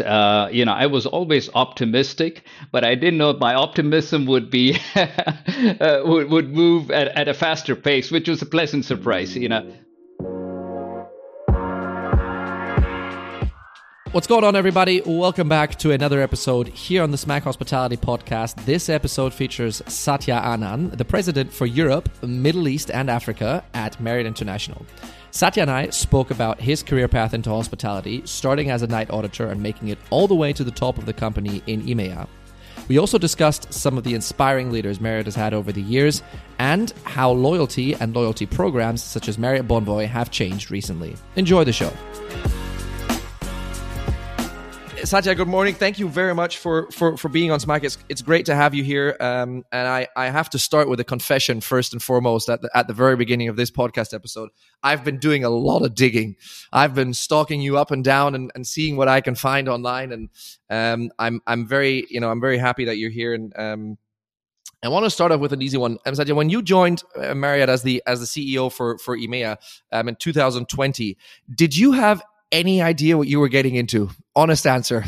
uh, you know, I was always optimistic, but I didn't know my optimism would be uh, would, would move at, at a faster pace, which was a pleasant surprise. You know, What's going on, everybody? Welcome back to another episode here on the Smack Hospitality Podcast. This episode features Satya Anand, the president for Europe, Middle East, and Africa at Marriott International. Satya and I spoke about his career path into hospitality, starting as a night auditor and making it all the way to the top of the company in EMEA. We also discussed some of the inspiring leaders Marriott has had over the years and how loyalty and loyalty programs such as Marriott Bonvoy have changed recently. Enjoy the show. Satya, good morning. Thank you very much for for, for being on Smack. It's, it's great to have you here. Um, and I, I have to start with a confession first and foremost at the, at the very beginning of this podcast episode. I've been doing a lot of digging. I've been stalking you up and down and, and seeing what I can find online. And um, I'm I'm very you know I'm very happy that you're here. And um, I want to start off with an easy one. Um, Satya, when you joined uh, Marriott as the as the CEO for for EMEA um, in 2020, did you have any idea what you were getting into? Honest answer.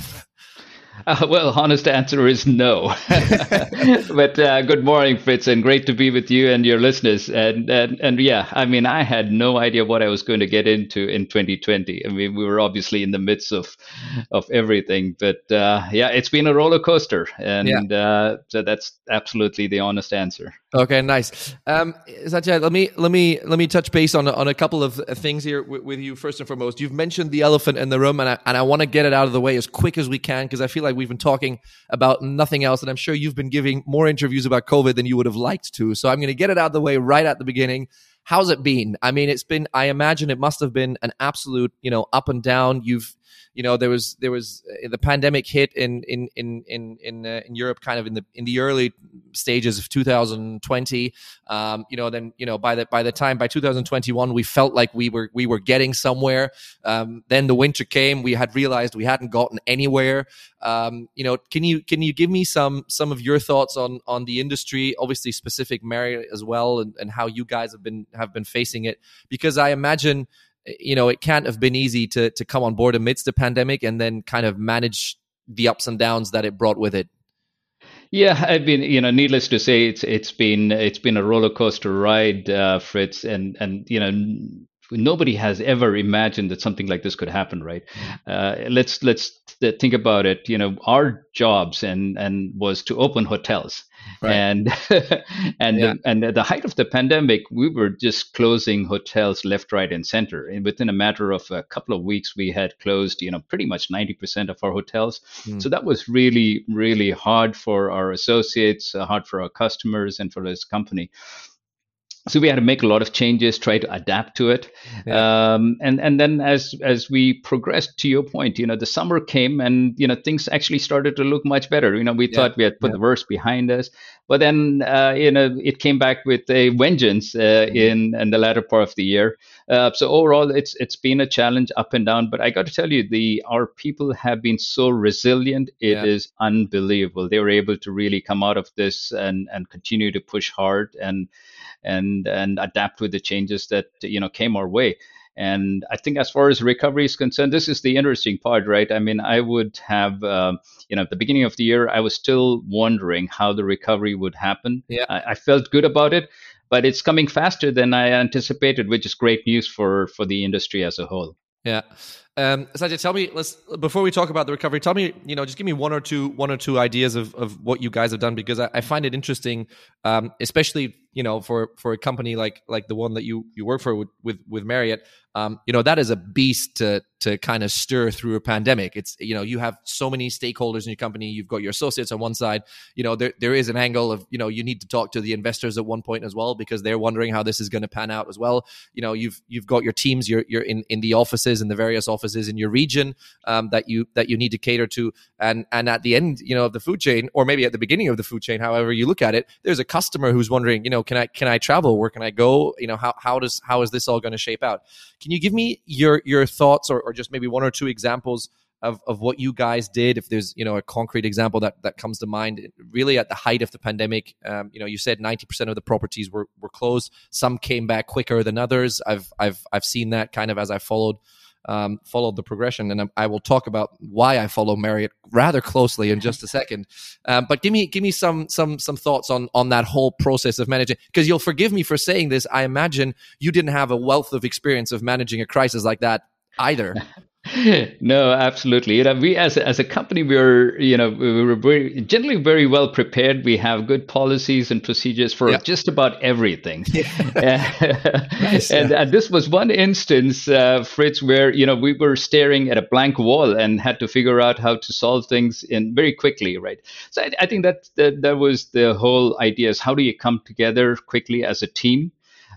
Uh, well, honest answer is no. but uh, good morning, Fritz, and great to be with you and your listeners. And, and and yeah, I mean, I had no idea what I was going to get into in 2020. I mean, we were obviously in the midst of of everything, but uh, yeah, it's been a roller coaster, and yeah. Uh, so that's absolutely the honest answer. Okay, nice. Um, Satya, let me let me let me touch base on on a couple of things here with, with you. First and foremost, you've mentioned the elephant in the room, and I, and I want to get it out of the way as quick as we can because I feel like we've been talking about nothing else, and I'm sure you've been giving more interviews about COVID than you would have liked to. So I'm going to get it out of the way right at the beginning. How's it been? I mean, it's been. I imagine it must have been an absolute, you know, up and down. You've you know there was there was uh, the pandemic hit in in in in in, uh, in Europe kind of in the in the early stages of 2020 um, you know then you know by the by the time by 2021 we felt like we were we were getting somewhere. Um, then the winter came we had realized we hadn't gotten anywhere. Um, you know can you can you give me some some of your thoughts on on the industry obviously specific Marriott as well and, and how you guys have been have been facing it? Because I imagine you know, it can't have been easy to to come on board amidst the pandemic and then kind of manage the ups and downs that it brought with it. Yeah, I've been, you know, needless to say, it's it's been it's been a roller coaster ride, uh, Fritz, and and you know, nobody has ever imagined that something like this could happen, right? Uh, let's let's think about it. You know, our jobs and and was to open hotels, right. and and yeah. and at the height of the pandemic, we were just closing hotels left, right, and center. And within a matter of a couple of weeks, we had closed, you know, pretty much ninety percent of our hotels. Mm. So that was really really hard for our associates, uh, hard for our customers, and for this company so we had to make a lot of changes try to adapt to it yeah. um, and and then as as we progressed to your point you know the summer came and you know things actually started to look much better you know we yeah. thought we had put yeah. the worst behind us but then uh, you know it came back with a vengeance uh, mm-hmm. in in the latter part of the year uh, so overall it's it's been a challenge up and down but i got to tell you the our people have been so resilient It is unbelievable they were able to really come out of this and and continue to push hard and and and adapt with the changes that you know came our way. And I think as far as recovery is concerned, this is the interesting part, right? I mean, I would have, uh, you know, at the beginning of the year, I was still wondering how the recovery would happen. Yeah. I, I felt good about it, but it's coming faster than I anticipated, which is great news for for the industry as a whole. Yeah. Um, Satya, tell me, let's before we talk about the recovery, tell me, you know, just give me one or two, one or two ideas of, of what you guys have done because I, I find it interesting, um, especially you know for for a company like like the one that you you work for with with, with Marriott. Um, you know that is a beast to to kind of stir through a pandemic. It's you know you have so many stakeholders in your company. You've got your associates on one side. You know there there is an angle of you know you need to talk to the investors at one point as well because they're wondering how this is going to pan out as well. You know you've you've got your teams. You're you're in in the offices in the various offices in your region um, that you that you need to cater to and and at the end you know of the food chain or maybe at the beginning of the food chain however you look at it there's a customer who's wondering you know can i can i travel? Where can i go? You know how, how does how is this all going to shape out? Can you give me your your thoughts or, or just maybe one or two examples of, of what you guys did? If there's you know a concrete example that that comes to mind really at the height of the pandemic um, you know you said 90% of the properties were, were closed. Some came back quicker than others. I've i've i've seen that kind of as i followed um, followed the progression, and I, I, will talk about why I follow Marriott rather closely in just a second. Um, but give me give me some some some thoughts on on that whole process of managing. Because you'll forgive me for saying this. I imagine you didn't have a wealth of experience of managing a crisis like that either. no, absolutely. You know, we as a, as a company, we are you know we were very generally very well prepared. We have good policies and procedures for yeah. just about everything. Yeah. nice, and, yeah. and, this was one instance, uh, Fritz, where you know we were staring at a blank wall and had to figure out how to solve things in very quickly, right? So I, I think that, that that was the whole idea: is how do you come together quickly as a team?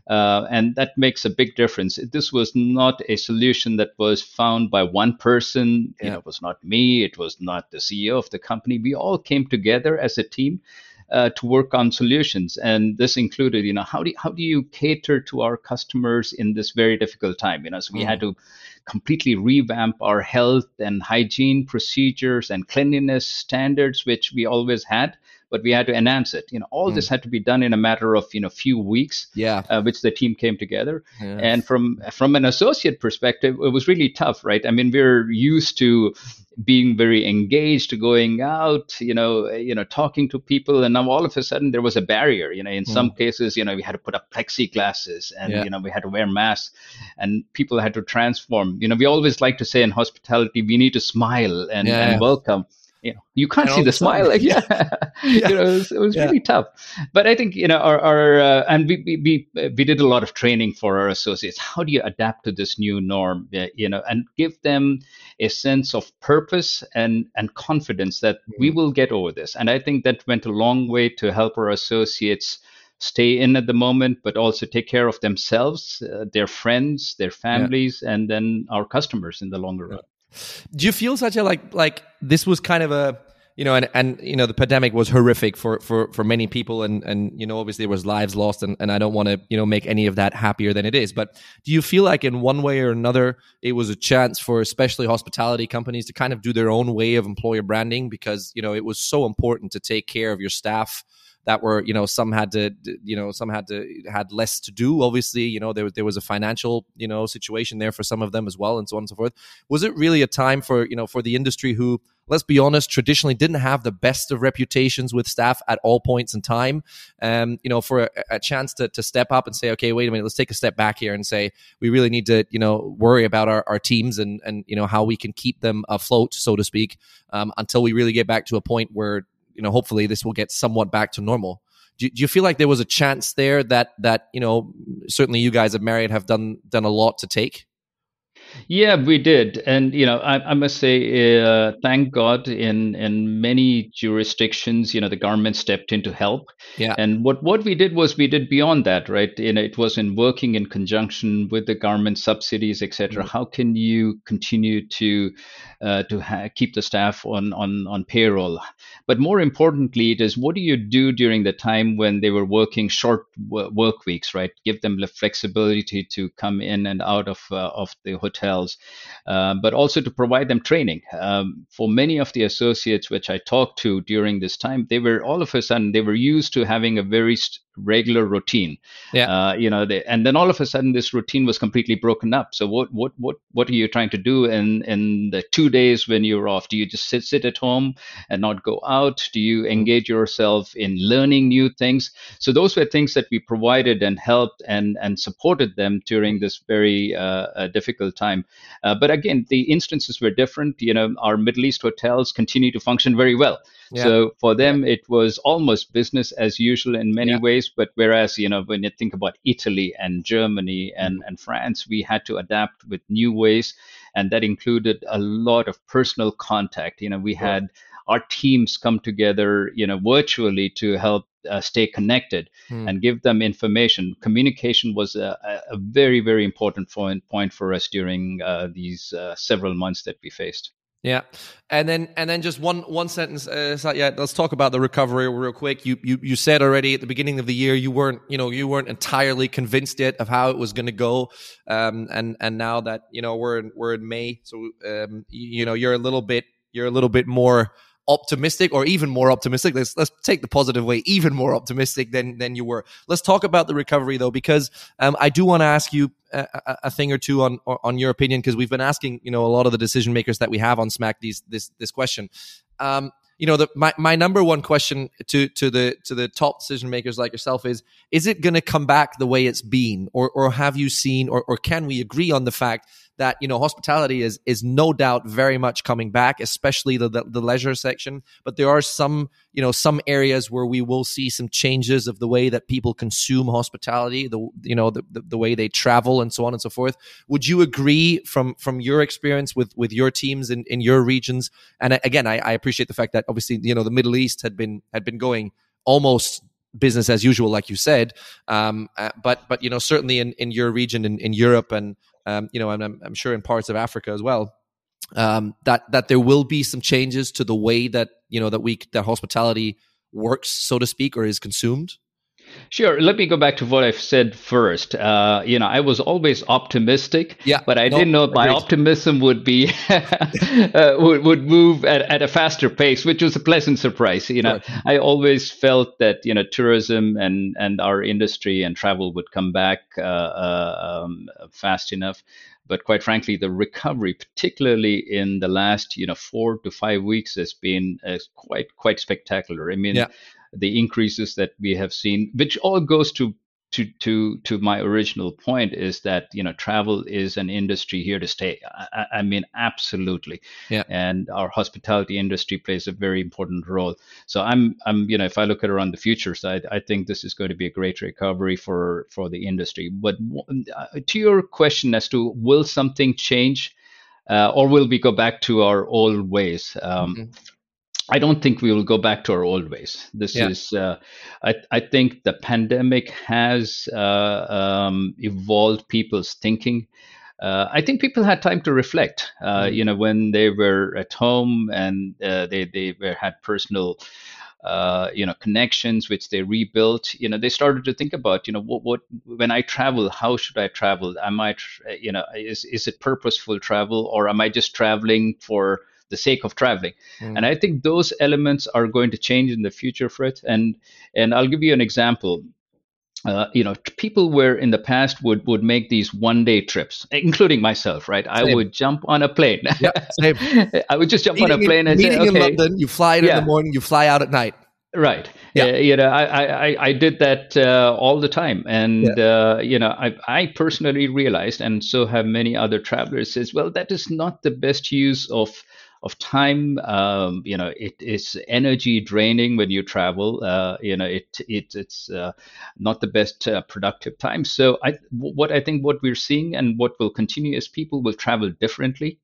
Uh, and that makes a big difference. This was not a solution that was found by one person. Yeah. You know, it was not me. It was not the CEO of the company. We all came together as a team uh, to work on solutions, and this included, you know, how do you, how do you cater to our customers in this very difficult time? You know, so we mm. had to completely revamp our health and hygiene procedures and cleanliness standards, which we always had but we had to enhance it. You know, all mm. this had to be done in a matter of you know few weeks. Yeah, uh, which the team came together. Yes. And from from an associate perspective, it was really tough, right? I mean, we're used to being very engaged, going out, you know, you know, talking to people, and now all of a sudden there was a barrier. You know, in mm. some cases, you know, we had to put up plexiglasses, and yeah. you know, we had to wear masks, and people had to transform. You know, we always like to say in hospitality, we need to smile and, yeah. and welcome you know you can't and see the smile like yeah, yeah. you know it was, it was yeah. really tough but i think you know our, our uh, and we, we we did a lot of training for our associates how do you adapt to this new norm you know and give them a sense of purpose and and confidence that mm-hmm. we will get over this and i think that went a long way to help our associates stay in at the moment, but also take care of themselves, uh, their friends, their families, yeah. and then our customers in the longer run. Do you feel such a like like this was kind of a you know and and you know the pandemic was horrific for for for many people and and you know obviously there was lives lost and, and i don't want to you know make any of that happier than it is. But do you feel like in one way or another it was a chance for especially hospitality companies to kind of do their own way of employer branding? Because you know it was so important to take care of your staff that were you know some had to you know some had to had less to do obviously you know there there was a financial you know situation there for some of them as well and so on and so forth. Was it really a time for you know for the industry who let's be honest traditionally didn't have the best of reputations with staff at all points in time? Um you know for a, a chance to, to step up and say okay wait a minute let's take a step back here and say we really need to you know worry about our, our teams and and you know how we can keep them afloat so to speak um, until we really get back to a point where you know, hopefully this will get somewhat back to normal. Do, do you feel like there was a chance there that that you know certainly you guys at Marriott have done done a lot to take? Yeah, we did, and you know, I, I must say, uh, thank God, in in many jurisdictions, you know, the government stepped in to help. Yeah. And what what we did was we did beyond that, right? You know, it was in working in conjunction with the government subsidies, etc. Mm-hmm. How can you continue to uh, to ha- keep the staff on on on payroll? But more importantly, it is what do you do during the time when they were working short w- work weeks, right? Give them the flexibility to come in and out of uh, of the hotel hotels, uh, but also to provide them training. Um, for many of the associates which I talked to during this time, they were all of a sudden they were used to having a very st- regular routine. Yeah. Uh, you know, they, and then all of a sudden this routine was completely broken up. So what what what what are you trying to do in in the two days when you're off? Do you just sit sit at home and not go out? Do you engage yourself in learning new things? So those were things that we provided and helped and and supported them during this very uh, uh difficult time. Uh, but again, the instances were different. You know, our Middle East hotels continue to function very well. Yeah. So for them, it was almost business as usual in many yeah. ways. But whereas, you know, when you think about Italy and Germany and, mm-hmm. and France, we had to adapt with new ways. And that included a lot of personal contact. You know, we had our teams come together, you know, virtually to help uh, stay connected mm. and give them information. Communication was a, a, very, very important point, point for us during uh, these uh, several months that we faced. Yeah, and then and then just one one sentence. Uh, so yeah, let's talk about the recovery real quick. You you you said already at the beginning of the year you weren't you know you weren't entirely convinced yet of how it was going to go, um, and and now that you know we're in, we're in May, so um, you, you know you're a little bit you're a little bit more optimistic or even more optimistic. Let's let's take the positive way even more optimistic than than you were. Let's talk about the recovery though because um, i do want to ask you a, a, thing or two on on your opinion because we've been asking you know a lot of the decision makers that we have on smack these this this question. Um, you know the, my, my number one question to to the to the top decision makers like yourself is is it going to come back the way it's been? Or or have you seen or or can we agree on the fact that you know hospitality is is no doubt very much coming back, especially the, the, the leisure section. But there are some you know some areas where we will see some changes of the way that people consume hospitality, the you know the, the, the way they travel and so on and so forth. Would you agree from from your experience with with your teams in in your regions? And again, I, I appreciate the fact that obviously you know the Middle East had been had been going almost business as usual, like you said. Um, uh, but but you know certainly in, in your region in, in Europe and um, you know, and I'm, I'm, sure in parts of Africa as well, um, that that there will be some changes to the way that you know that we that hospitality works, so to speak, or is consumed. Sure. Let me go back to what I've said first. Uh, you know, I was always optimistic, yeah, but I no, didn't know my optimism would be uh, would, would move at, at a faster pace, which was a pleasant surprise. You know, right. I always felt that you know tourism and and our industry and travel would come back uh, uh um, fast enough. But quite frankly, the recovery, particularly in the last you know four to five weeks, has been uh, quite quite spectacular. I mean. Yeah the increases that we have seen, which all goes to to to to my original point is that you know travel is an industry here to stay. I, I, mean, absolutely. Yeah. And our hospitality industry plays a very important role. So I'm I'm you know if I look at around the future side, I think this is going to be a great recovery for for the industry. But uh, to your question as to will something change, uh, or will we go back to our old ways? Um, mm-hmm. I don't think we will go back to our old ways. This yeah. is, uh, I, I think the pandemic has uh, um, evolved people's thinking. Uh, I think people had time to reflect. Mm. You know, when they were at home and uh, they they were, had personal. Uh, you know connections which they rebuilt you know they started to think about you know what, what when i travel how should i travel am i you know is is it purposeful travel or am i just traveling for the sake of traveling. Mm. And I think those elements are going to change in the future, Fred. And and I'll give you an example. Uh, you know, people were in the past would would make these one day trips, including myself. Right, same. I would jump on a plane. Yeah, same. I would just jump meeting on a plane in, and meeting say, okay. in London. You fly in, yeah. in the morning, you fly out at night. Right. Yeah. Uh, you know, I, I, I did that uh, all the time. And, yeah. uh, you know, I, I personally realized, and so have many other travelers, as well, that is not the best use of of time. Um, you know, it is energy draining when you travel. Uh, you know, it, it it's uh, not the best uh, productive time. So I, what I think what we're seeing and what will continue is people will travel differently.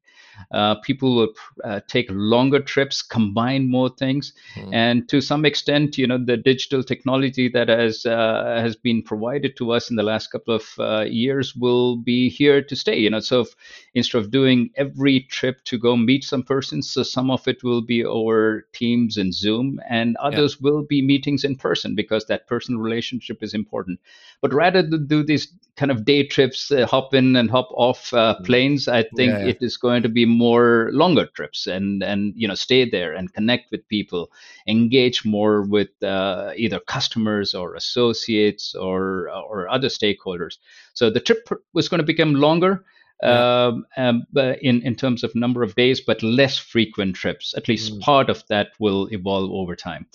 Uh, people will uh, take longer trips, combine more things, mm. and to some extent, you know, the digital technology that has uh, has been provided to us in the last couple of uh, years will be here to stay. You know, so if, instead of doing every trip to go meet some person, so some of it will be over Teams and Zoom, and others yeah. will be meetings in person because that personal relationship is important. But rather than do these kind of day trips, uh, hop in and hop off uh, mm. planes, I think yeah, yeah. it is going to be more longer trips and and you know stay there and connect with people, engage more with uh, either customers or associates or or other stakeholders. So the trip was going to become longer. Yeah. Um, um, in in terms of number of days, but less frequent trips. At least mm. part of that will evolve over time.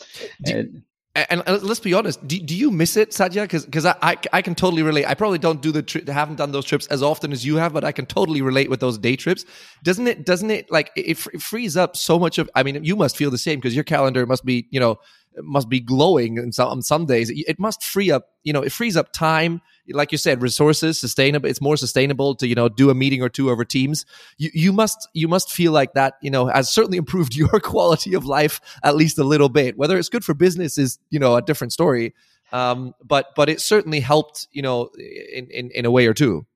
Do, and, let's be honest, do, do you miss it, Satya? Because because I, I, I can totally relate. I probably don't do the tri- haven't done those trips as often as you have, but I can totally relate with those day trips. Doesn't it? Doesn't it like it, it frees up so much of? I mean, you must feel the same because your calendar must be you know must be glowing and some, on some days. It must free up, you know, it frees up time. Like you said, resources, sustainable. It's more sustainable to, you know, do a meeting or two over teams. You, you must, you must feel like that, you know, has certainly improved your quality of life at least a little bit. Whether it's good for business is, you know, a different story. Um, but, but it certainly helped, you know, in, in, in a way or two.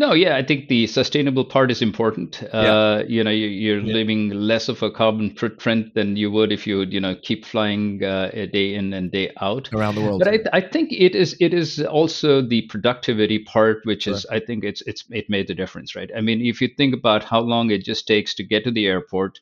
No, yeah, I think the sustainable part is important. Yeah. Uh, you know, you, are yeah. leaving less of a carbon footprint than you would if you would, you know, keep flying uh, a day in and day out around the world. But I, I think it is it is also the productivity part, which is I think it's it's it made the difference, right? I mean, if you think about how long it just takes to get to the airport,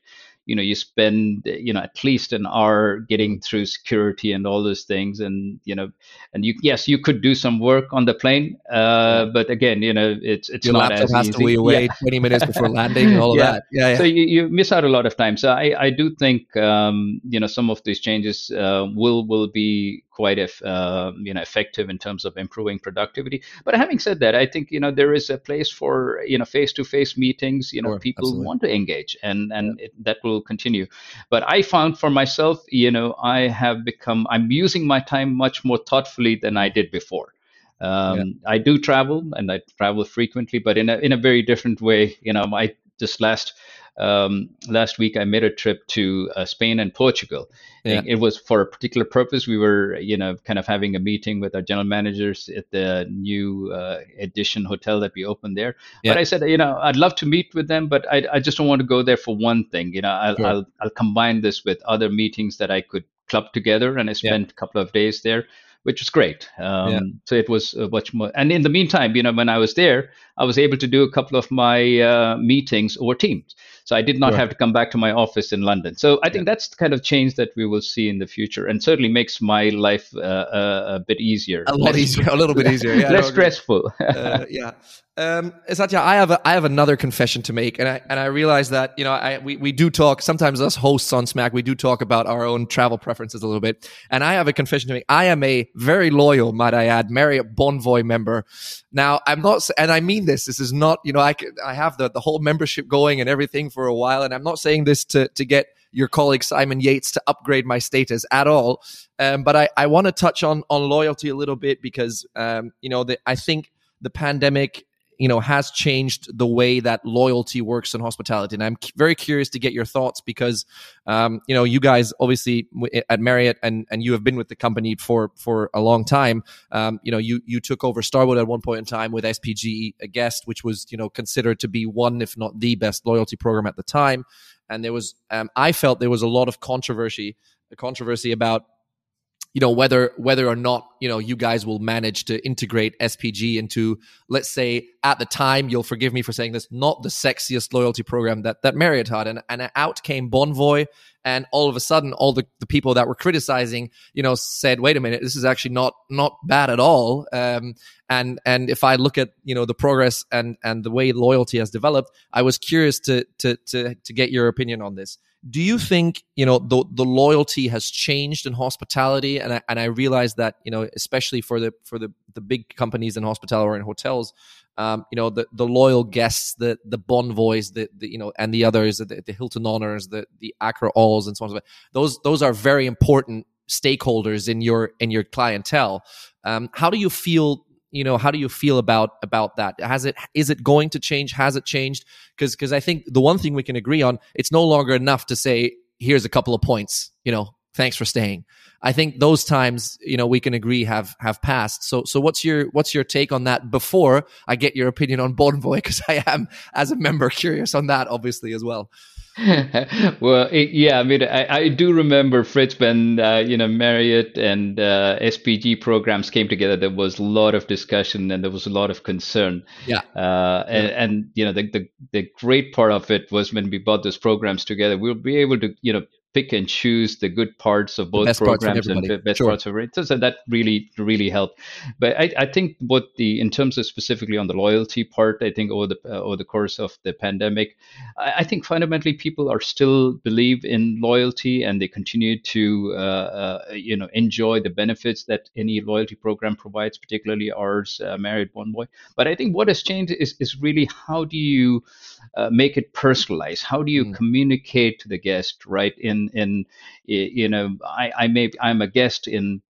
you know you spend you know at least an hour getting through security and all those things and you know and you yes you could do some work on the plane uh, but again you know it's it's Your not laptop as has easy to be away Yeah. 20 minutes before landing and all of that. Yeah, yeah. So you, you miss out a lot of time. So I, I do think um, you know some of these changes uh, will will be quite eff- uh, you know effective in terms of improving productivity. But having said that, I think you know there is a place for you know face to face meetings. You know Sure, people absolutely. want to engage, and and it, that will continue. But I found for myself, you know, I have become I'm using my time much more thoughtfully than I did before. Um, I do travel and I travel frequently, but in a in a very different way. You know, I just last um, last week I made a trip to uh, Spain and Portugal. Yeah. It, it was for a particular purpose. We were, you know, kind of having a meeting with our general managers at the new uh, Edition hotel that we opened there. Yeah. But I said, you know, I'd love to meet with them, but I, I just don't want to go there for one thing. You know, I'll, Sure. I'll I'll combine this with other meetings that I could club together, and I spent a couple of days there which was great. Um, Yeah. So it was uh, much more. And in the meantime, you know, when I was there, I was able to do a couple of my uh, meetings over Teams. So I did not Sure. have to come back to my office in London. So I think that's the kind of change that we will see in the future, and certainly makes my life uh, uh, a bit easier, a lot easier, a little bit easier. Yeah, less no, stressful. uh, yeah. Um, Satya, I have a, I have another confession to make, and I and I realize that you know I we, we do talk sometimes us hosts on Smack we do talk about our own travel preferences a little bit, and I have a confession to make. I am a very loyal, might I add, Marriott Bonvoy member. Now I'm not, and I mean this. This is not you know I I have the the whole membership going and everything for a while, and I'm not saying this to to get your colleague Simon Yates to upgrade my status at all. Um, but I, I want to touch on on loyalty a little bit because um, you know the, I think the pandemic you know has changed the way that loyalty works in hospitality. And i'm c- very curious to get your thoughts because um, you know you guys obviously w- at marriott and and you have been with the company for for a long time. Um, you know you you took over starwood at one point in time with spg a guest which was you know considered to be one if not the best loyalty program at the time. And there was um, i felt there was a lot of controversy controversy about you know whether whether or not you know you guys will manage to integrate SPG into let's say at the time you'll forgive me for saying this not the sexiest loyalty program that that Marriott had. And and out came Bonvoy and all of a sudden all the, the people that were criticizing you know said wait a minute this is actually not not bad at all. Um and and if I look at you know the progress and and the way loyalty has developed I was curious to to to to get your opinion on this do you think you know the the loyalty has changed in hospitality and I, and I realize that you know especially for the for the the big companies in hospitality or in hotels um, you know the the loyal guests the the Bonvoys the, the you know and the others the, the Hilton Honors the the Accor Alls and so on and so forth. those those are very important stakeholders in your in your clientele um, how do you feel you know how do you feel about about that? Has it is it going to change? Has it changed? Because because i think the one thing we can agree on it's no longer enough to say here's a couple of points you know thanks for staying. I think those times you know we can agree have have passed. So so what's your what's your take on that before i get your opinion on bonvoy? Because i am as a member curious on that obviously as well well, it, yeah, I mean, I, I do remember Fritz when uh, you know Marriott and uh, SPG programs came together. There was a lot of discussion and there was a lot of concern. Yeah. Uh, and, and you know the, the the great part of it was when we brought those programs together, we'll be able to you know pick and choose the good parts of both best parts from programs and the best Sure. parts of it. So that really really helped. But I, I think what the in terms of specifically on the loyalty part, I think over the uh, over the course of the pandemic, I, I think fundamentally people are still believe in loyalty and they continue to uh, uh, you know enjoy the benefits that any loyalty program provides, particularly ours, uh, Marriott Bonvoy. But I think what has changed is is really how do you uh, make it personalized? How do you Mm. communicate to the guest, right? In in y- you know, I I may I'm a guest in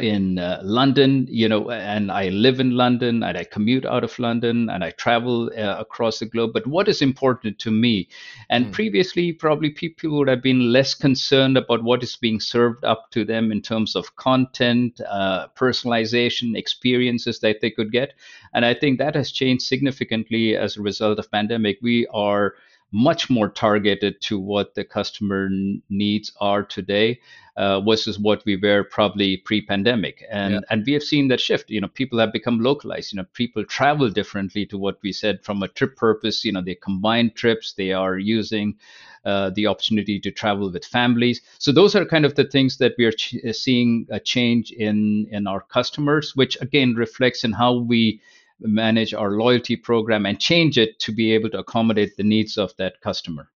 in uh, London, you know, and I live in London and I commute out of London and I travel uh, across the globe. But what is important to me? And Mm. previously, probably people would have been less concerned about what is being served up to them in terms of content, uh, personalization, experiences that they could get. And I think that has changed significantly as a result of pandemic. We are much more targeted to what the customer needs are today uh, versus what we were probably pre-pandemic. And yeah. and we have seen that shift. You know people have become localized. You know people travel differently to what we said from a trip purpose. You know they combine trips. They are using uh, the opportunity to travel with families. So those are kind of the things that we are ch- seeing a change in in our customers, which again reflects in how we manage our loyalty program and change it to be able to accommodate the needs of that customer.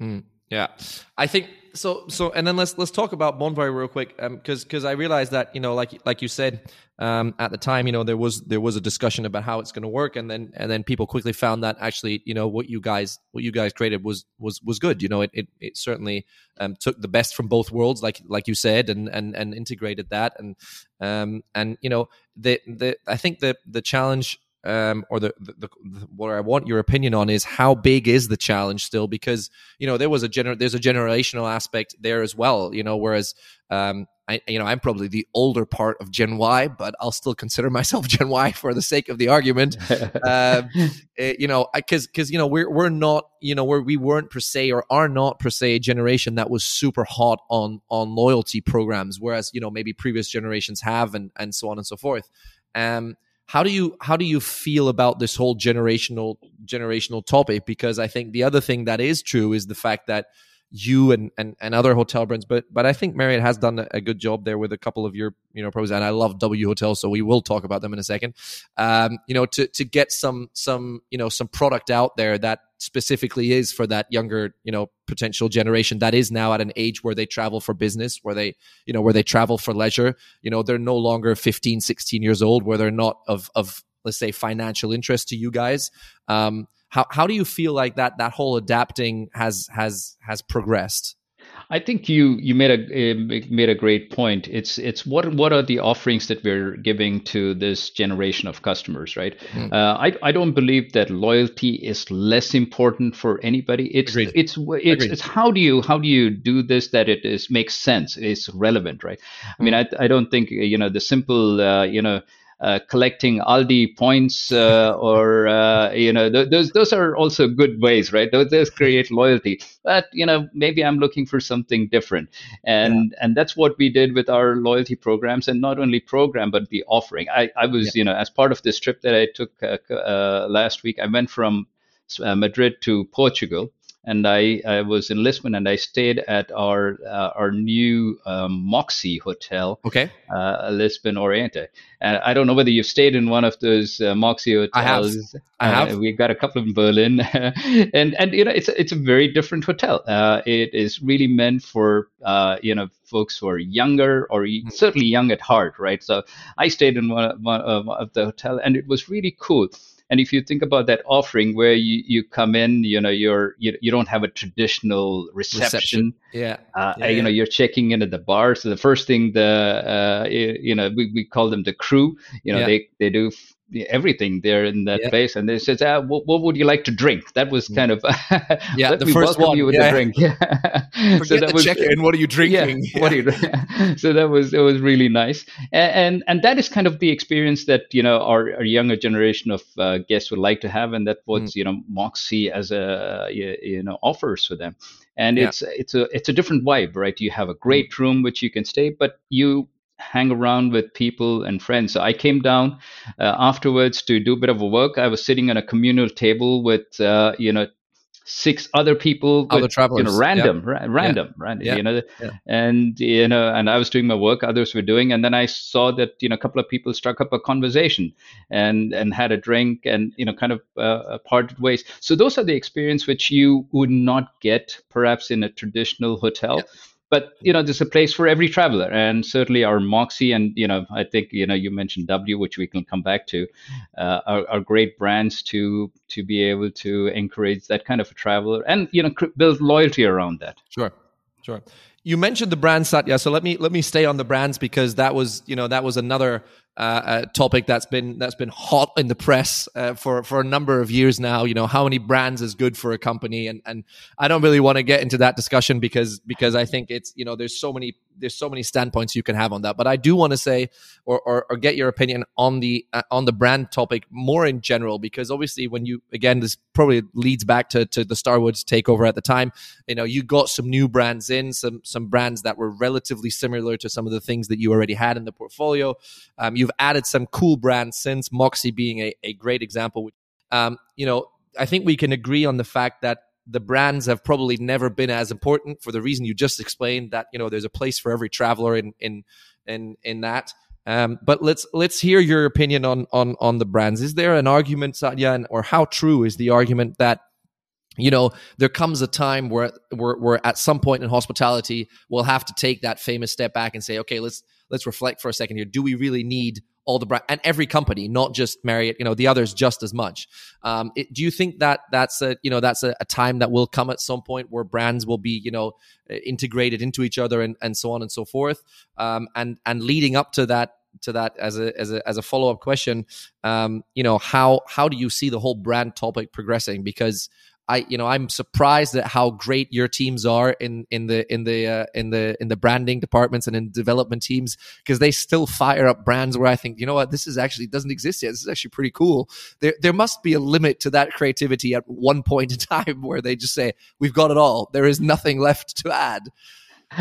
Mm, yeah, I think so. So, and then let's let's talk about Bonvoy real quick, because um, because I realized that you know, like like you said um, at the time, you know, there was there was a discussion about how it's going to work, and then and then people quickly found that actually, you know, what you guys what you guys created was was was good. You know, it it, it certainly um, took the best from both worlds, like like you said, and and and integrated that, and um and you know, the the I think the the challenge um, or the, the, the, what I want your opinion on is how big is the challenge still? Because you know there was a gener- there's a generational aspect there as well. You know, whereas um, I you know I'm probably the older part of Gen Y, but I'll still consider myself Gen Y for the sake of the argument. uh, you know, because because you know we're we're not you know we're, we weren't per se or are not per se a generation that was super hot on on loyalty programs, whereas you know maybe previous generations have and and so on and so forth. Um, how do you how do you feel about this whole generational generational topic? Because i think the other thing that is true is the fact that you and, and, and other hotel brands, but but I think Marriott has done a good job there with a couple of your you know pros, and I love W Hotels, so we will talk about them in a second. Um, you know, to to get some some you know some product out there that specifically is for that younger you know potential generation that is now at an age where they travel for business where they you know where they travel for leisure you know they're no longer 15 16 years old where they're not of of let's say financial interest to you guys um how how do you feel like that that whole adapting has has has progressed? I think you you made a made a great point. It's it's what what are the offerings that we're giving to this generation of customers, right? Mm. Uh, I I don't believe that loyalty is less important for anybody. It's Agreed. it's it's, it's how do you how do you do this that it is makes sense, it's relevant, right? I mean, mm. I I don't think you know the simple uh, you know uh, collecting Aldi points uh, or uh, you know th- those those are also good ways, right? Those, those create loyalty. But you know maybe I'm looking for something different, and yeah. and that's what we did with our loyalty programs, and not only program but the offering. I I was yeah. you know as part of this trip that I took uh, uh, last week, I went from Madrid to Portugal and I, I was in Lisbon and I stayed at our uh, our new um, Moxy hotel. Okay. Uh, Lisbon Oriente. And I don't know whether you've stayed in one of those uh, Moxy hotels. I have. I have. Uh, we've got a couple in Berlin, and and you know it's it's a very different hotel. Uh, it is really meant for uh, you know folks who are younger or mm-hmm. certainly young at heart, right? So I stayed in one, one of the hotel, and it was really cool and if you think about that offering where you, you come in, you know, you're you, you don't have a traditional reception. reception. Yeah. Uh, yeah. You know, you're checking in at the bar. So the first thing the uh, you know we, we call them the crew. You know, yeah. they they do everything there in that yeah. place. And they said ah, what, what, would you like to drink? That was mm. kind of yeah, let the me first welcome one. you with yeah. the drink. Forget so that the was, check-in. What are you drinking? Yeah, What are you? so that was it was really nice, and, and, and that is kind of the experience that you know our, our younger generation of uh, guests would like to have, and that what mm. you know Moxy as a you know offers for them and yeah. it's it's a it's a different vibe right you have a great mm. room which you can stay but you hang around with people and friends. So I came down uh, afterwards to do a bit of a work. I was sitting on a communal table with, uh, you know, six other people, other with, travelers, you know, random, yeah. ra- random, yeah. random, yeah. you know, and you know, and I was doing my work, others were doing, and then I saw that you know a couple of people struck up a conversation and and had a drink and you know kind of uh, parted ways. So those are the experience which you would not get perhaps in a traditional hotel but you know there's a place for every traveler and certainly our moxy and you know i think you know you mentioned w which we can come back to uh, are, are, great brands to to be able to encourage that kind of a traveler and you know build loyalty around that. Sure sure you mentioned the brand satya so let me let me stay on the brands because that was you know that was another uh, topic that's been that's been hot in the press uh, for for a number of years now. You know, how many brands is good for a company, and and I don't really want to get into that discussion because because I think it's you know there's so many there's so many standpoints you can have on that. But I do want to say or, or, or get your opinion on the uh, on the brand topic more in general because obviously when you again this probably leads back to to the Starwoods takeover at the time. You know, you got some new brands in some some brands that were relatively similar to some of the things that you already had in the portfolio. Um, you've added some cool brands since Moxy being a, a great example. Um, you know, I think we can agree on the fact that the brands have probably never been as important for the reason you just explained that you know there's a place for every traveler in in in in that. Um, but let's let's hear your opinion on on on the brands. Is there an argument Satya or how true is the argument that you know there comes a time where, where where at some point in hospitality we'll have to take that famous step back and say okay let's let's reflect for a second here. Do we really need all the brand and every company not just marriott you know the others just as much. Um, it, do you think that that's a you know that's a, a, time that will come at some point where brands will be you know integrated into each other and, and so on and so forth? Um, and and leading up to that to that as a as a as a follow up question um, you know how how do you see the whole brand topic progressing? Because I you know I'm surprised at how great your teams are in in the in the uh, in the in the branding departments and in development teams because they still fire up brands where I think you know what this is actually doesn't exist yet. This is actually pretty cool. There there must be a limit to that creativity at one point in time where they just say we've got it all. There is nothing left to add.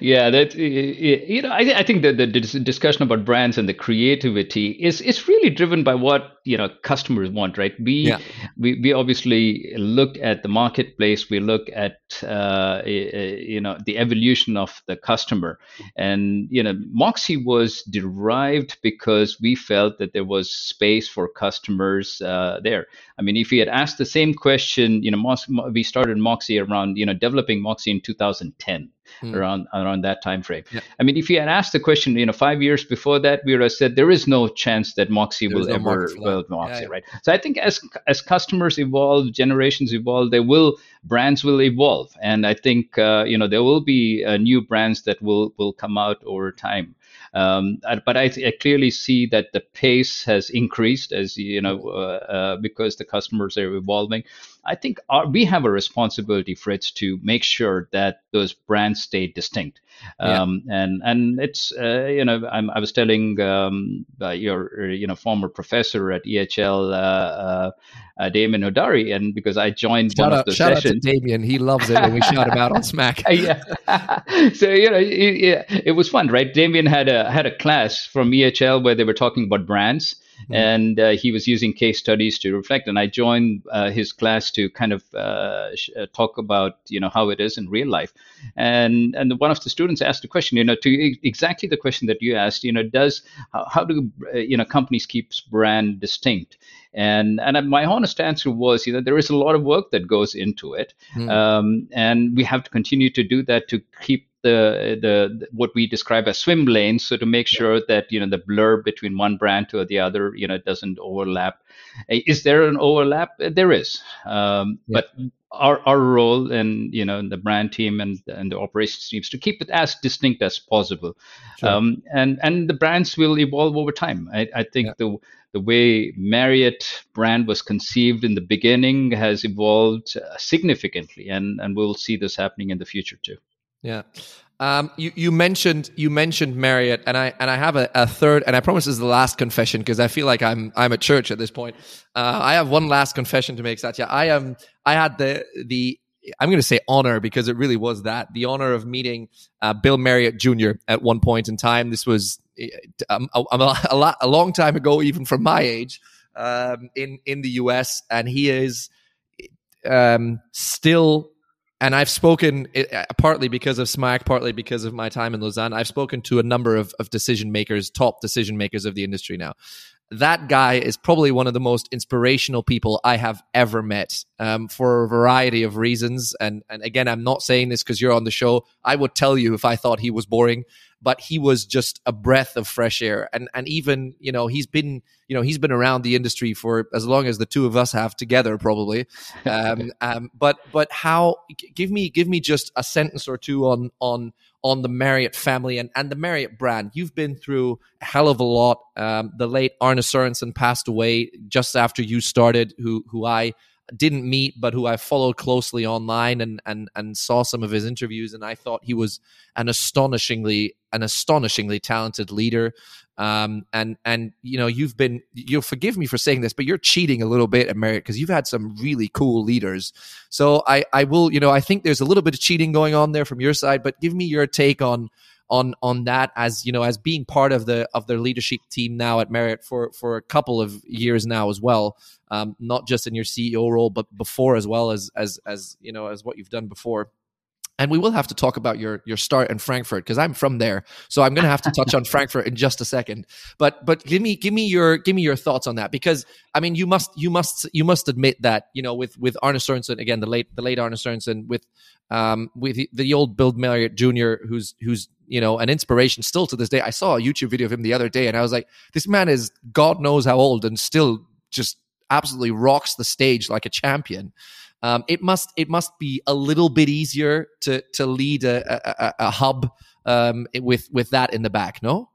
yeah, that you know, I, I think that the discussion about brands and the creativity is is really driven by what you know customers want, right? We yeah. we we obviously look at the marketplace, we look at uh, you know the evolution of the customer, and you know Moxy was derived because we felt that there was space for customers uh, there. I mean, if we had asked the same question, you know, we started Moxy around you know developing Moxy in 2010 mm. around around that time frame. Yeah. I mean, if you had asked the question, you know, five years before that, we would have said there is no chance that Moxy there will no ever build Moxy, yeah, right? So I think as as customers evolve, generations evolve, they will brands will evolve, and I think uh, you know there will be uh, new brands that will will come out over time. Um, but I, I, clearly see that the pace has increased as you know uh, uh, because the customers are evolving. I think our, we have a responsibility, Fritz, to make sure that those brands stay distinct. Um, yeah. And and it's uh, you know I'm, i was telling um, uh, your you know former professor at EHL. Uh, uh, uh, Demian Hodari, and because I joined shout one out, of the shout sessions. Out to Demian, he loves it when we shout him out on Smack. yeah. so you know, it, it was fun, right? Demian had a had a class from EHL where they were talking about brands, Mm-hmm. And uh, he was using case studies to reflect. And I joined uh, his class to kind of uh, sh- uh, talk about, you know, how it is in real life. And and one of the students asked a question, you know, to exactly the question that you asked, you know, does how, how do uh, you know companies keep brand distinct? And and my honest answer was, you know, there is a lot of work that goes into it, mm. um, and we have to continue to do that to keep the, the what we describe as swim lanes so to make sure that you know the blur between one brand to the other you know doesn't overlap is there an overlap there is um, yeah. but our, our role and you know the brand team and and the operations teams to keep it as distinct as possible sure. um, and and the brands will evolve over time i, I think yeah. the the way Marriott brand was conceived in the beginning has evolved uh, significantly, and, and we'll see this happening in the future too. Yeah. Um, you, you mentioned you mentioned Marriott, and I and I have a, a third, and I promise this is the last confession because I feel like I'm I'm at church at this point. Uh, I have one last confession to make, Satya. I am um, I had the the I'm going to say honor because it really was that the honor of meeting uh, Bill Marriott Jr. at one point in time. This was um, a, a, lot, a long time ago, even from my age, um, in in the U.S. And he is um, still and I've spoken uh, partly because of SMAC, partly because of my time in Lausanne. I've spoken to a number of, of decision makers, top decision makers of the industry now. That guy is probably one of the most inspirational people I have ever met um, for a variety of reasons. And, and again, I'm not saying this because you're on the show. I would tell you if I thought he was boring but he was just a breath of fresh air. And and even you know he's been you know he's been around the industry for as long as the two of us have together probably. Um, um, but but how? Give me give me just a sentence or two on on on the Marriott family and, and the Marriott brand. You've been through a hell of a lot. Um, the late Arne Sorenson passed away just after you started, who who I didn't meet, but who I followed closely online and and and saw some of his interviews, and I thought he was an astonishingly an astonishingly talented leader. Um, and and you know you've been you'll forgive me for saying this, but you're cheating a little bit America, because you've had some really cool leaders. So I I will you know I think there's a little bit of cheating going on there from your side, but give me your take on on on that as you know as being part of the of their leadership team now at Marriott for for a couple of years now as well, um, not just in your CEO role but before as well as as as you know as what you've done before. And we will have to talk about your your start in Frankfurt because I'm from there, so I'm going to have to touch on Frankfurt in just a second. But but give me give me your give me your thoughts on that because I mean you must you must you must admit that you know with with Arne Sorenson again the late the late Arne Sorenson with um with the, the old Bill Marriott Jr. who's who's you know an inspiration still to this day. I saw a YouTube video of him the other day and I was like this man is God knows how old and still just absolutely rocks the stage like a champion. Um, it must it must be a little bit easier to to lead a, a, a hub um, with with that in the back. No.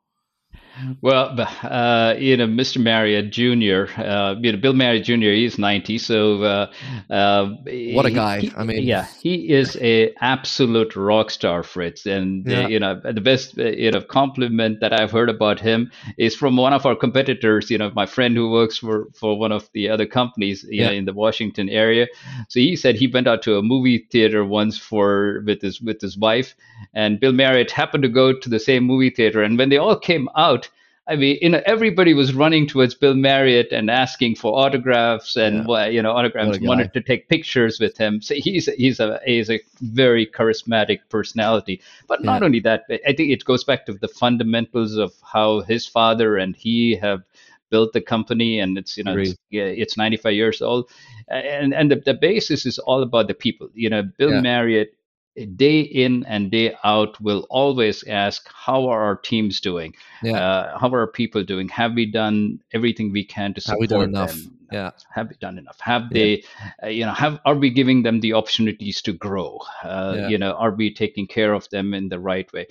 Well, uh, you know, Mr. Marriott Jr., uh, you know, Bill Marriott Jr. He's ninety, so uh, uh what a guy! He, I mean, yeah, he is a absolute rock star, Fritz. And uh, yeah. you know, the best uh, you know compliment that I've heard about him is from one of our competitors. You know, my friend who works for for one of the other companies, you yeah. know, in the Washington area. So he said he went out to a movie theater once for with his with his wife, and Bill Marriott happened to go to the same movie theater, and when they all came out I mean, you know, everybody was running towards Bill Marriott and asking for autographs and yeah. you know autographs, wanted to take pictures with him. So he's he's a he's a very charismatic personality. But not yeah. only that, I think it goes back to the fundamentals of how his father and he have built the company, and it's you know it's, it's 95 years old, and and the, the basis is all about the people. You know, Bill yeah. Marriott day in and day out will always ask how are our teams doing yeah. Uh, how are our people doing have we done everything we can to support have we done enough? them yeah have we done enough have yeah. they uh, you know have are we giving them the opportunities to grow uh, yeah. you know are we taking care of them in the right way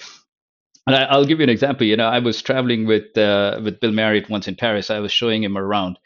and I, will give you an example. You know, I was traveling with uh, with Bill Marriott once in Paris. I was showing him around,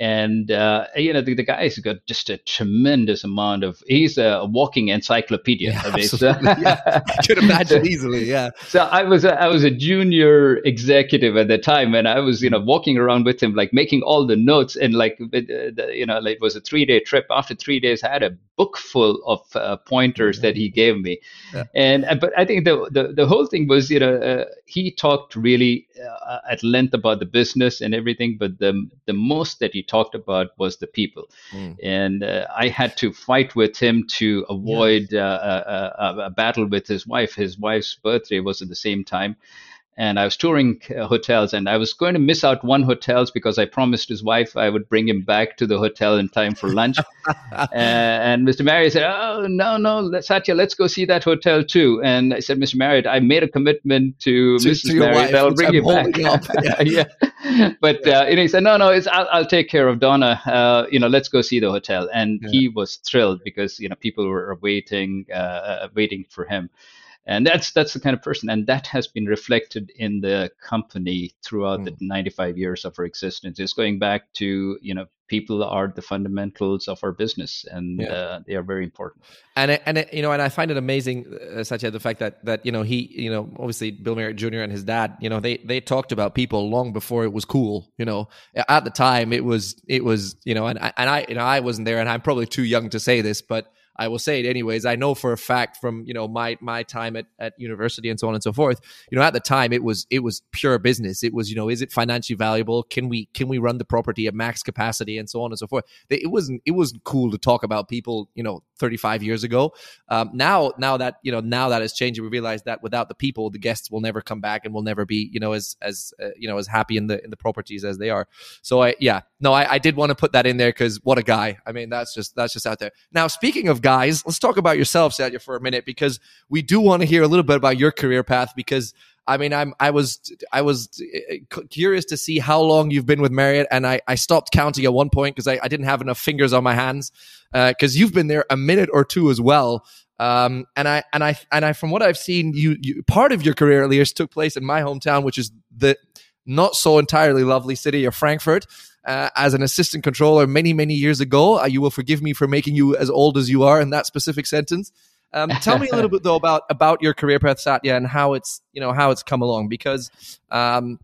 and uh, you know the, the guy's got just a tremendous amount of he's a walking encyclopedia yeah, absolutely. yeah. i could imagine easily yeah so i was a, i was a junior executive at the time and i was you know walking around with him like making all the notes and like you know like it was a three day trip after three days i had a book full of uh, pointers mm-hmm. that he gave me yeah. and uh, but i think the, the the whole thing was you know uh, he talked really uh, at length about the business and everything but the the most that he talked about was the people. Mm. And uh, I had to fight with him to avoid yes. uh, a, a, battle with his wife. His wife's birthday was at the same time and I was touring uh, hotels, and I was going to miss out one hotels because I promised his wife I would bring him back to the hotel in time for lunch. uh, and Mr. Marriott said, "Oh no, no, Satya, let's go see that hotel too." And I said, "Mr. Marriott, I made a commitment to, to Mrs. To Marriott. I'll bring you back." yeah. yeah. But. Uh, he said, "No, no, it's I'll, I'll take care of Donna. Uh, you know, let's go see the hotel." And yeah. he was thrilled because you know people were waiting, uh, uh, waiting for him and that's that's the kind of person and that has been reflected in the company throughout mm. the 95 years of our existence it's going back to you know people are the fundamentals of our business and yeah. uh, they are very important and it, and it, you know and i find it amazing uh, such as the fact that that you know he you know obviously bill marriott jr and his dad you know they they talked about people long before it was cool you know at the time it was it was you know and, and i you know i wasn't there and i'm probably too young to say this but I will say it anyways. I know for a fact from you know my my time at, at university and so on and so forth. You know, at the time it was it was pure business. It was you know, is it financially valuable? Can we can we run the property at max capacity and so on and so forth? It wasn't it wasn't cool to talk about people you know 35 years ago. Um, now now that you know now that has changed, we realize that without the people, the guests will never come back and will never be you know as as uh, you know as happy in the in the properties as they are. So I yeah no I, I did want to put that in there because what a guy. I mean that's just that's just out there. Now speaking of guys, let's talk about yourself, Satya, for a minute, because we do want to hear a little bit about your career path. Because I mean, I'm I was I was uh, curious to see how long you've been with Marriott, and I, I stopped counting at one point because I, I didn't have enough fingers on my hands. Because uh, you've been there a minute or two as well. Um, and I and I and I from what I've seen, you, you part of your career at least took place in my hometown, which is the not so entirely lovely city of Frankfurt. Uh, as an assistant controller many many years ago, uh, you will forgive me for making you as old as you are in that specific sentence. Um, tell me a little bit though about about your career path, Satya, and how it's you know how it's come along because um,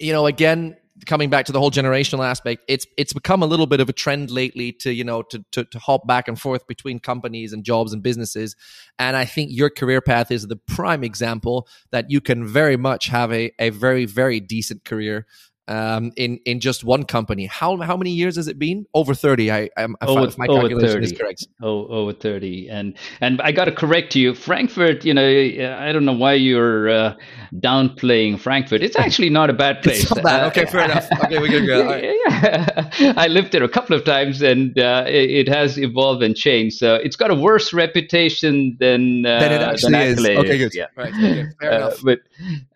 you know again coming back to the whole generational aspect, it's it's become a little bit of a trend lately to you know to, to to hop back and forth between companies and jobs and businesses. And I think your career path is the prime example that you can very much have a, a very very decent career um, in in just one company. How how many years has it been? Over thirty. I, I over, if my calculation 30. is correct. Oh, over thirty. And and I got to correct you, Frankfurt. You know, I don't know why you're uh, downplaying Frankfurt. It's actually not a bad place. It's not bad. Okay, fair enough. Okay, we can go. Right. Yeah, I lived there a couple of times, and uh, it, it, has evolved and changed. So it's got a worse reputation than uh, than it actually than is. Okay, good. Yeah, right. Okay, fair uh, enough. But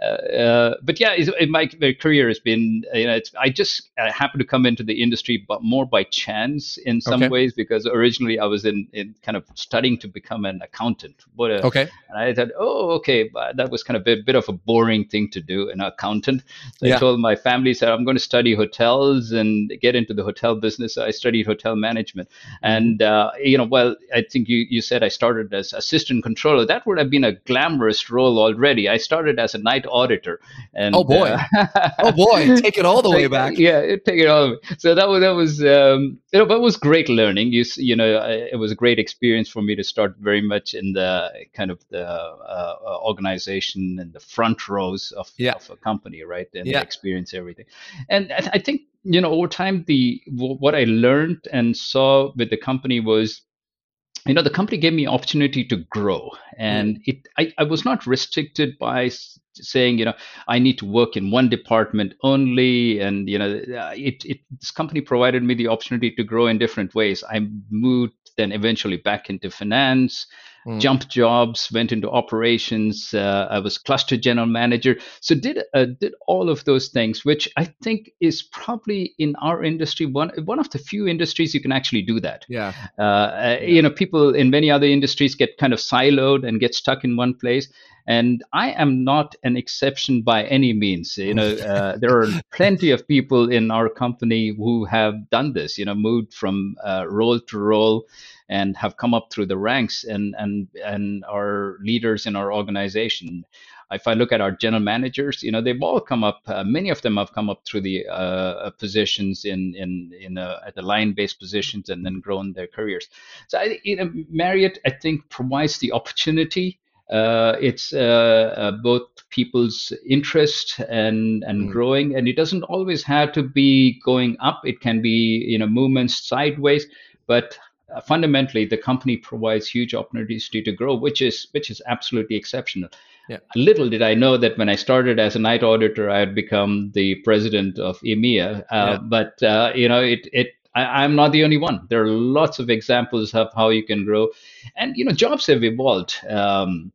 uh, uh, but yeah, my, my career has been you know it's I just I happened to come into the industry, but more by chance in some okay. ways because originally I was in, in kind of studying to become an accountant. But uh, okay, and I thought, oh, okay, but that was kind of a bit of a boring thing to do, an accountant. So yeah. I told my family, said I'm going to study hotels and get into the hotel business. So I studied hotel management, and uh, you know, well, I think you you said I started as assistant controller. That would have been a glamorous role already. I started as a night auditor, and oh boy, uh, oh boy, take it all the way back. Yeah, take it all. So that was that was um, you know that was great learning. You you know it was a great experience for me to start very much in the kind of the uh, uh organization and the front rows of, yeah. of a company, right? And yeah. experience everything. And I, I think you know over time the what I learned and saw with the company was you know the company gave me opportunity to grow and mm. it I, I was not restricted by saying you know i need to work in one department only and you know uh, it, it this company provided me the opportunity to grow in different ways. I moved then eventually back into finance mm. jumped jobs, went into operations. Uh, I was cluster general manager. So did uh, did all of those things, which I think is probably in our industry one one of the few industries you can actually do that. Yeah. Uh, uh you know, people in many other industries get kind of siloed and get stuck in one place. And I am not an exception by any means. You know, uh, there are plenty of people in our company who have done this. You know, moved from uh, role to role and have come up through the ranks and and and are leaders in our organization if I look at our general managers, you know, they've all come up. Uh, many of them have come up through the uh, positions in in in uh, at the line-based positions and then grown their careers. So, I, you know, Marriott, I think, provides the opportunity. Uh, it's uh, uh, both people's interest and and mm. growing, and it doesn't always have to be going up. It can be you know movements sideways, but fundamentally the company provides huge opportunities to, to grow which is which is absolutely exceptional yeah. little did i know that when i started as a night auditor i had become the president of emea uh, yeah. but uh, you know it it I, am not the only one there are lots of examples of how you can grow and you know jobs have evolved um,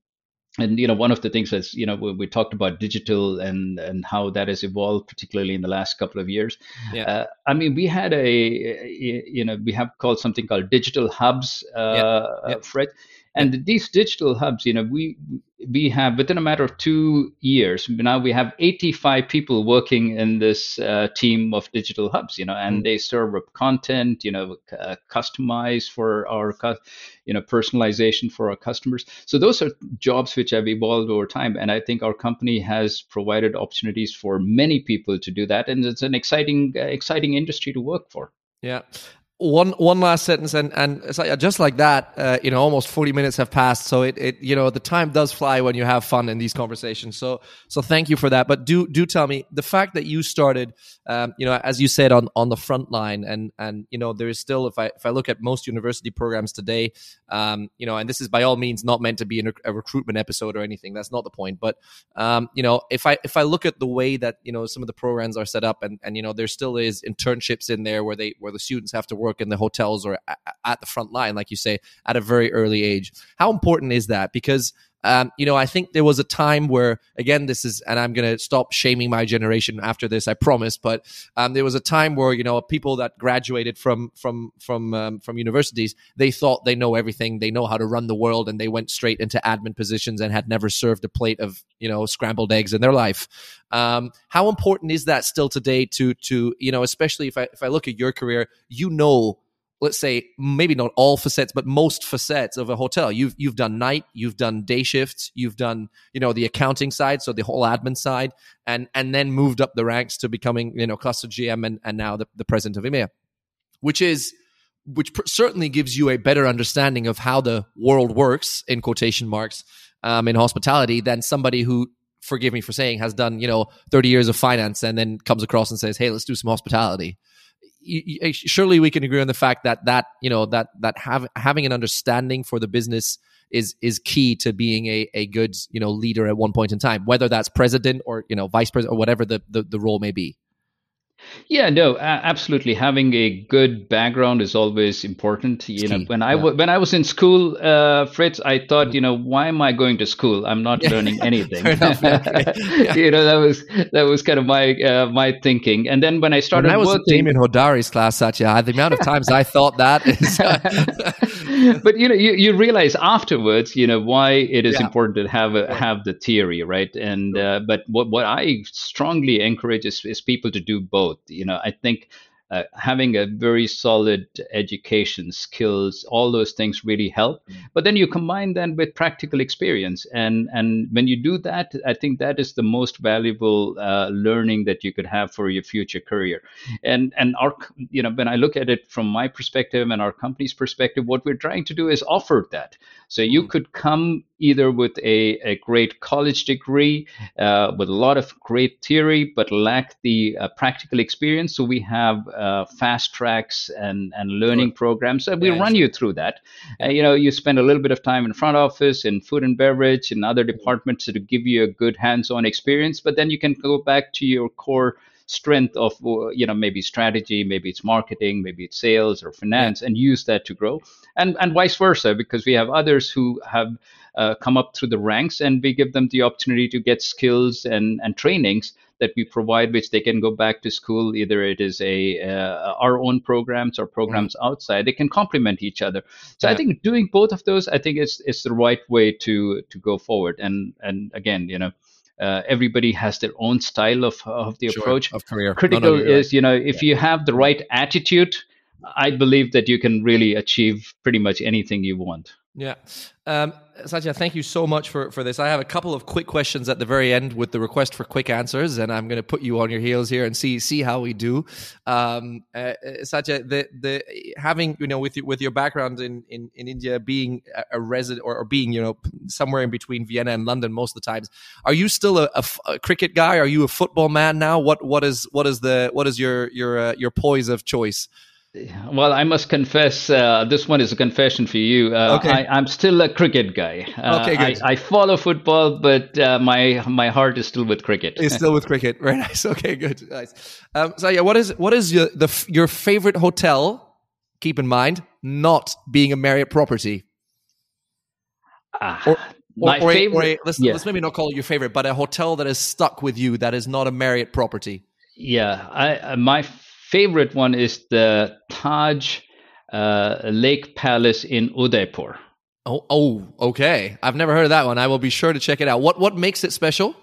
and you know one of the things that's you know we, we, talked about digital and and how that has evolved particularly in the last couple of years yeah. Uh, i mean we had a, a, you know we have called something called digital hubs uh, yeah. Yeah. Fritz and these digital hubs you know we we have within a matter of two years now we have 85 people working in this uh, team of digital hubs you know and mm. they serve up content you know uh, customized for our you know personalization for our customers. So those are jobs which have evolved over time and i think our company has provided opportunities for many people to do that and it's an exciting uh, exciting industry to work for. Yeah one one last sentence and and like, just like that uh, you know almost 40 minutes have passed. So it, it you know the time does fly when you have fun in these conversations. So so thank you for that. But do do tell me the fact that you started um, you know as you said on on the front line and and you know there is still if i if i look at most university programs today um, you know and this is by all means not meant to be a, a recruitment episode or anything that's not the point but um, you know if i if i look at the way that you know some of the programs are set up and and you know there still is internships in there where they where the students have to work work in the hotels or at the front line, like you say, at a very early age. How important is that? Because Um, you know, I think there was a time where, again, this is, and I'm going to stop shaming my generation after this, I promise. But um, there was a time where you know people that graduated from from from um, from universities, they thought they know everything, they know how to run the world, and they went straight into admin positions and had never served a plate of you know scrambled eggs in their life. Um, how important is that still today? To to you know, especially if I if I look at your career, you know let's say maybe not all facets but most facets of a hotel. You've you've done night you've done day shifts you've done you know the accounting side so the whole admin side and and then moved up the ranks to becoming you know cluster gm and, and now the, the president of EMEA which is which pr- certainly gives you a better understanding of how the world works in quotation marks um, in hospitality than somebody who forgive me for saying has done you know 30 years of finance and then comes across and says hey let's do some hospitality Eh, surely we can agree on the fact that that you know that that have, having an understanding for the business is is key to being a, a good you know leader at one point in time whether that's president or you know vice president or whatever the, the, the role may be yeah, no, absolutely. Having a good background is always important. You know, when I yeah. when I was in school, uh, Fritz, I thought, you know, why am I going to school? I'm not learning anything. enough, yeah. you know, that was that was kind of my uh, my thinking. And then when I started, when I was working, Demian Hodari's class, Satya, the amount of times I thought that is. but you know, you, you realize afterwards, you know, why it is yeah. important to have a, have the theory, right? And uh, but what what I strongly encourage is, is people to do both. You know, I think uh, having a very solid education skills all those things really help. Mm. but then you combine that with practical experience. And and when you do that i think that is the most valuable uh, learning that you could have for your future career. And and our you know when i look at it from my perspective and our company's perspective what we're trying to do is offer that. So you mm. could come either with a, a great college degree uh, with a lot of great theory but lack the uh, practical experience. So we have uh, fast tracks and, and learning sure. programs. So we yeah, run you through that. Uh, you know, you spend a little bit of time in front office, in food and beverage, in other departments to give you a good hands-on experience. But then you can go back to your core strength of uh, you know maybe strategy maybe it's marketing maybe it's sales or finance and use that to grow and and vice versa because we have others who have uh, come up through the ranks and we give them the opportunity to get skills and and trainings that we provide, which they can go back to school. Either it is a uh, our own programs or programs mm-hmm. outside. They can complement each other. So yeah. I think doing both of those, I think it's it's the right way to to go forward. And and again, you know. Uh, everybody has their own style of, of the sure, approach. Of career. Critical no, no, is, right. you know, if yeah. you have the right attitude, I believe that you can really achieve pretty much anything you want. Yeah. Um, Satya, thank you so much for, for this. I have a couple of quick questions at the very end with the request for quick answers, and I'm going to put you on your heels here and see see how we do. Um, uh, uh Satya, the the having you know with with your background in, in, in India, being a, resident or, or, being you know somewhere in between Vienna and London most of the times, are you still a, cricket guy? Are you a football man now? What what is what is the what is your your uh, your poise of choice? Well, I must confess, uh, this one is a confession for you. Uh, okay. I, am still a cricket guy. Uh, okay, good. I, I, follow football, but uh, my my heart is still with cricket. It's still with cricket. Very nice. Okay, good. Nice. Um, so yeah, what is what is your the your favorite hotel? Keep in mind, not being a Marriott property. Ah, or, my or, favorite. Or a, let's, yeah. let's maybe not call it your favorite, but a hotel that is stuck with you that is not a Marriott property. Yeah, I, uh, my favorite one is the Taj uh, Lake Palace in Udaipur. Oh, oh, okay. I've never heard of that one. I will be sure to check it out. What what makes it special?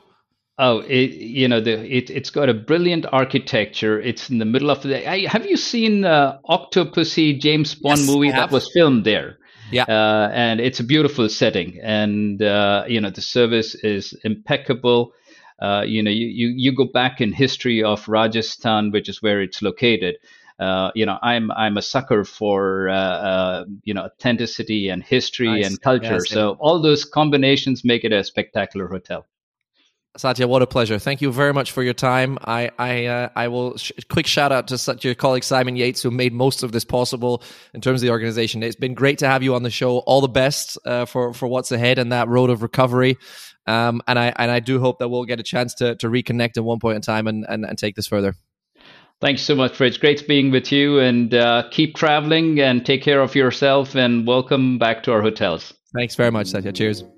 Oh, it, you know, the, it, it's got a brilliant architecture. It's in the middle of the. I, have you seen uh, Octopussy James Bond yes, movie that was filmed there? Yeah, uh, and it's a beautiful setting, and uh, you know the service is impeccable. Uh, you know, you, you, you go back in history of Rajasthan, which is where it's located. Uh, you know, I'm I'm a sucker for uh, uh you know authenticity and history nice. and culture. Yes, so all those combinations make it a spectacular hotel. Satya, what a pleasure! Thank you very much for your time. I I uh, I will sh- quick shout out to such your colleague Simon Yates who made most of this possible in terms of the organization. It's been great to have you on the show. All the best uh, for for what's ahead and that road of recovery. Um, and I and I do hope that we'll get a chance to to reconnect at one point in time and and, and take this further. Thanks so much, Fritz. Great being with you, and uh, keep traveling and take care of yourself. And welcome back to our hotels. Thanks very much, Satya. Cheers. Cheers.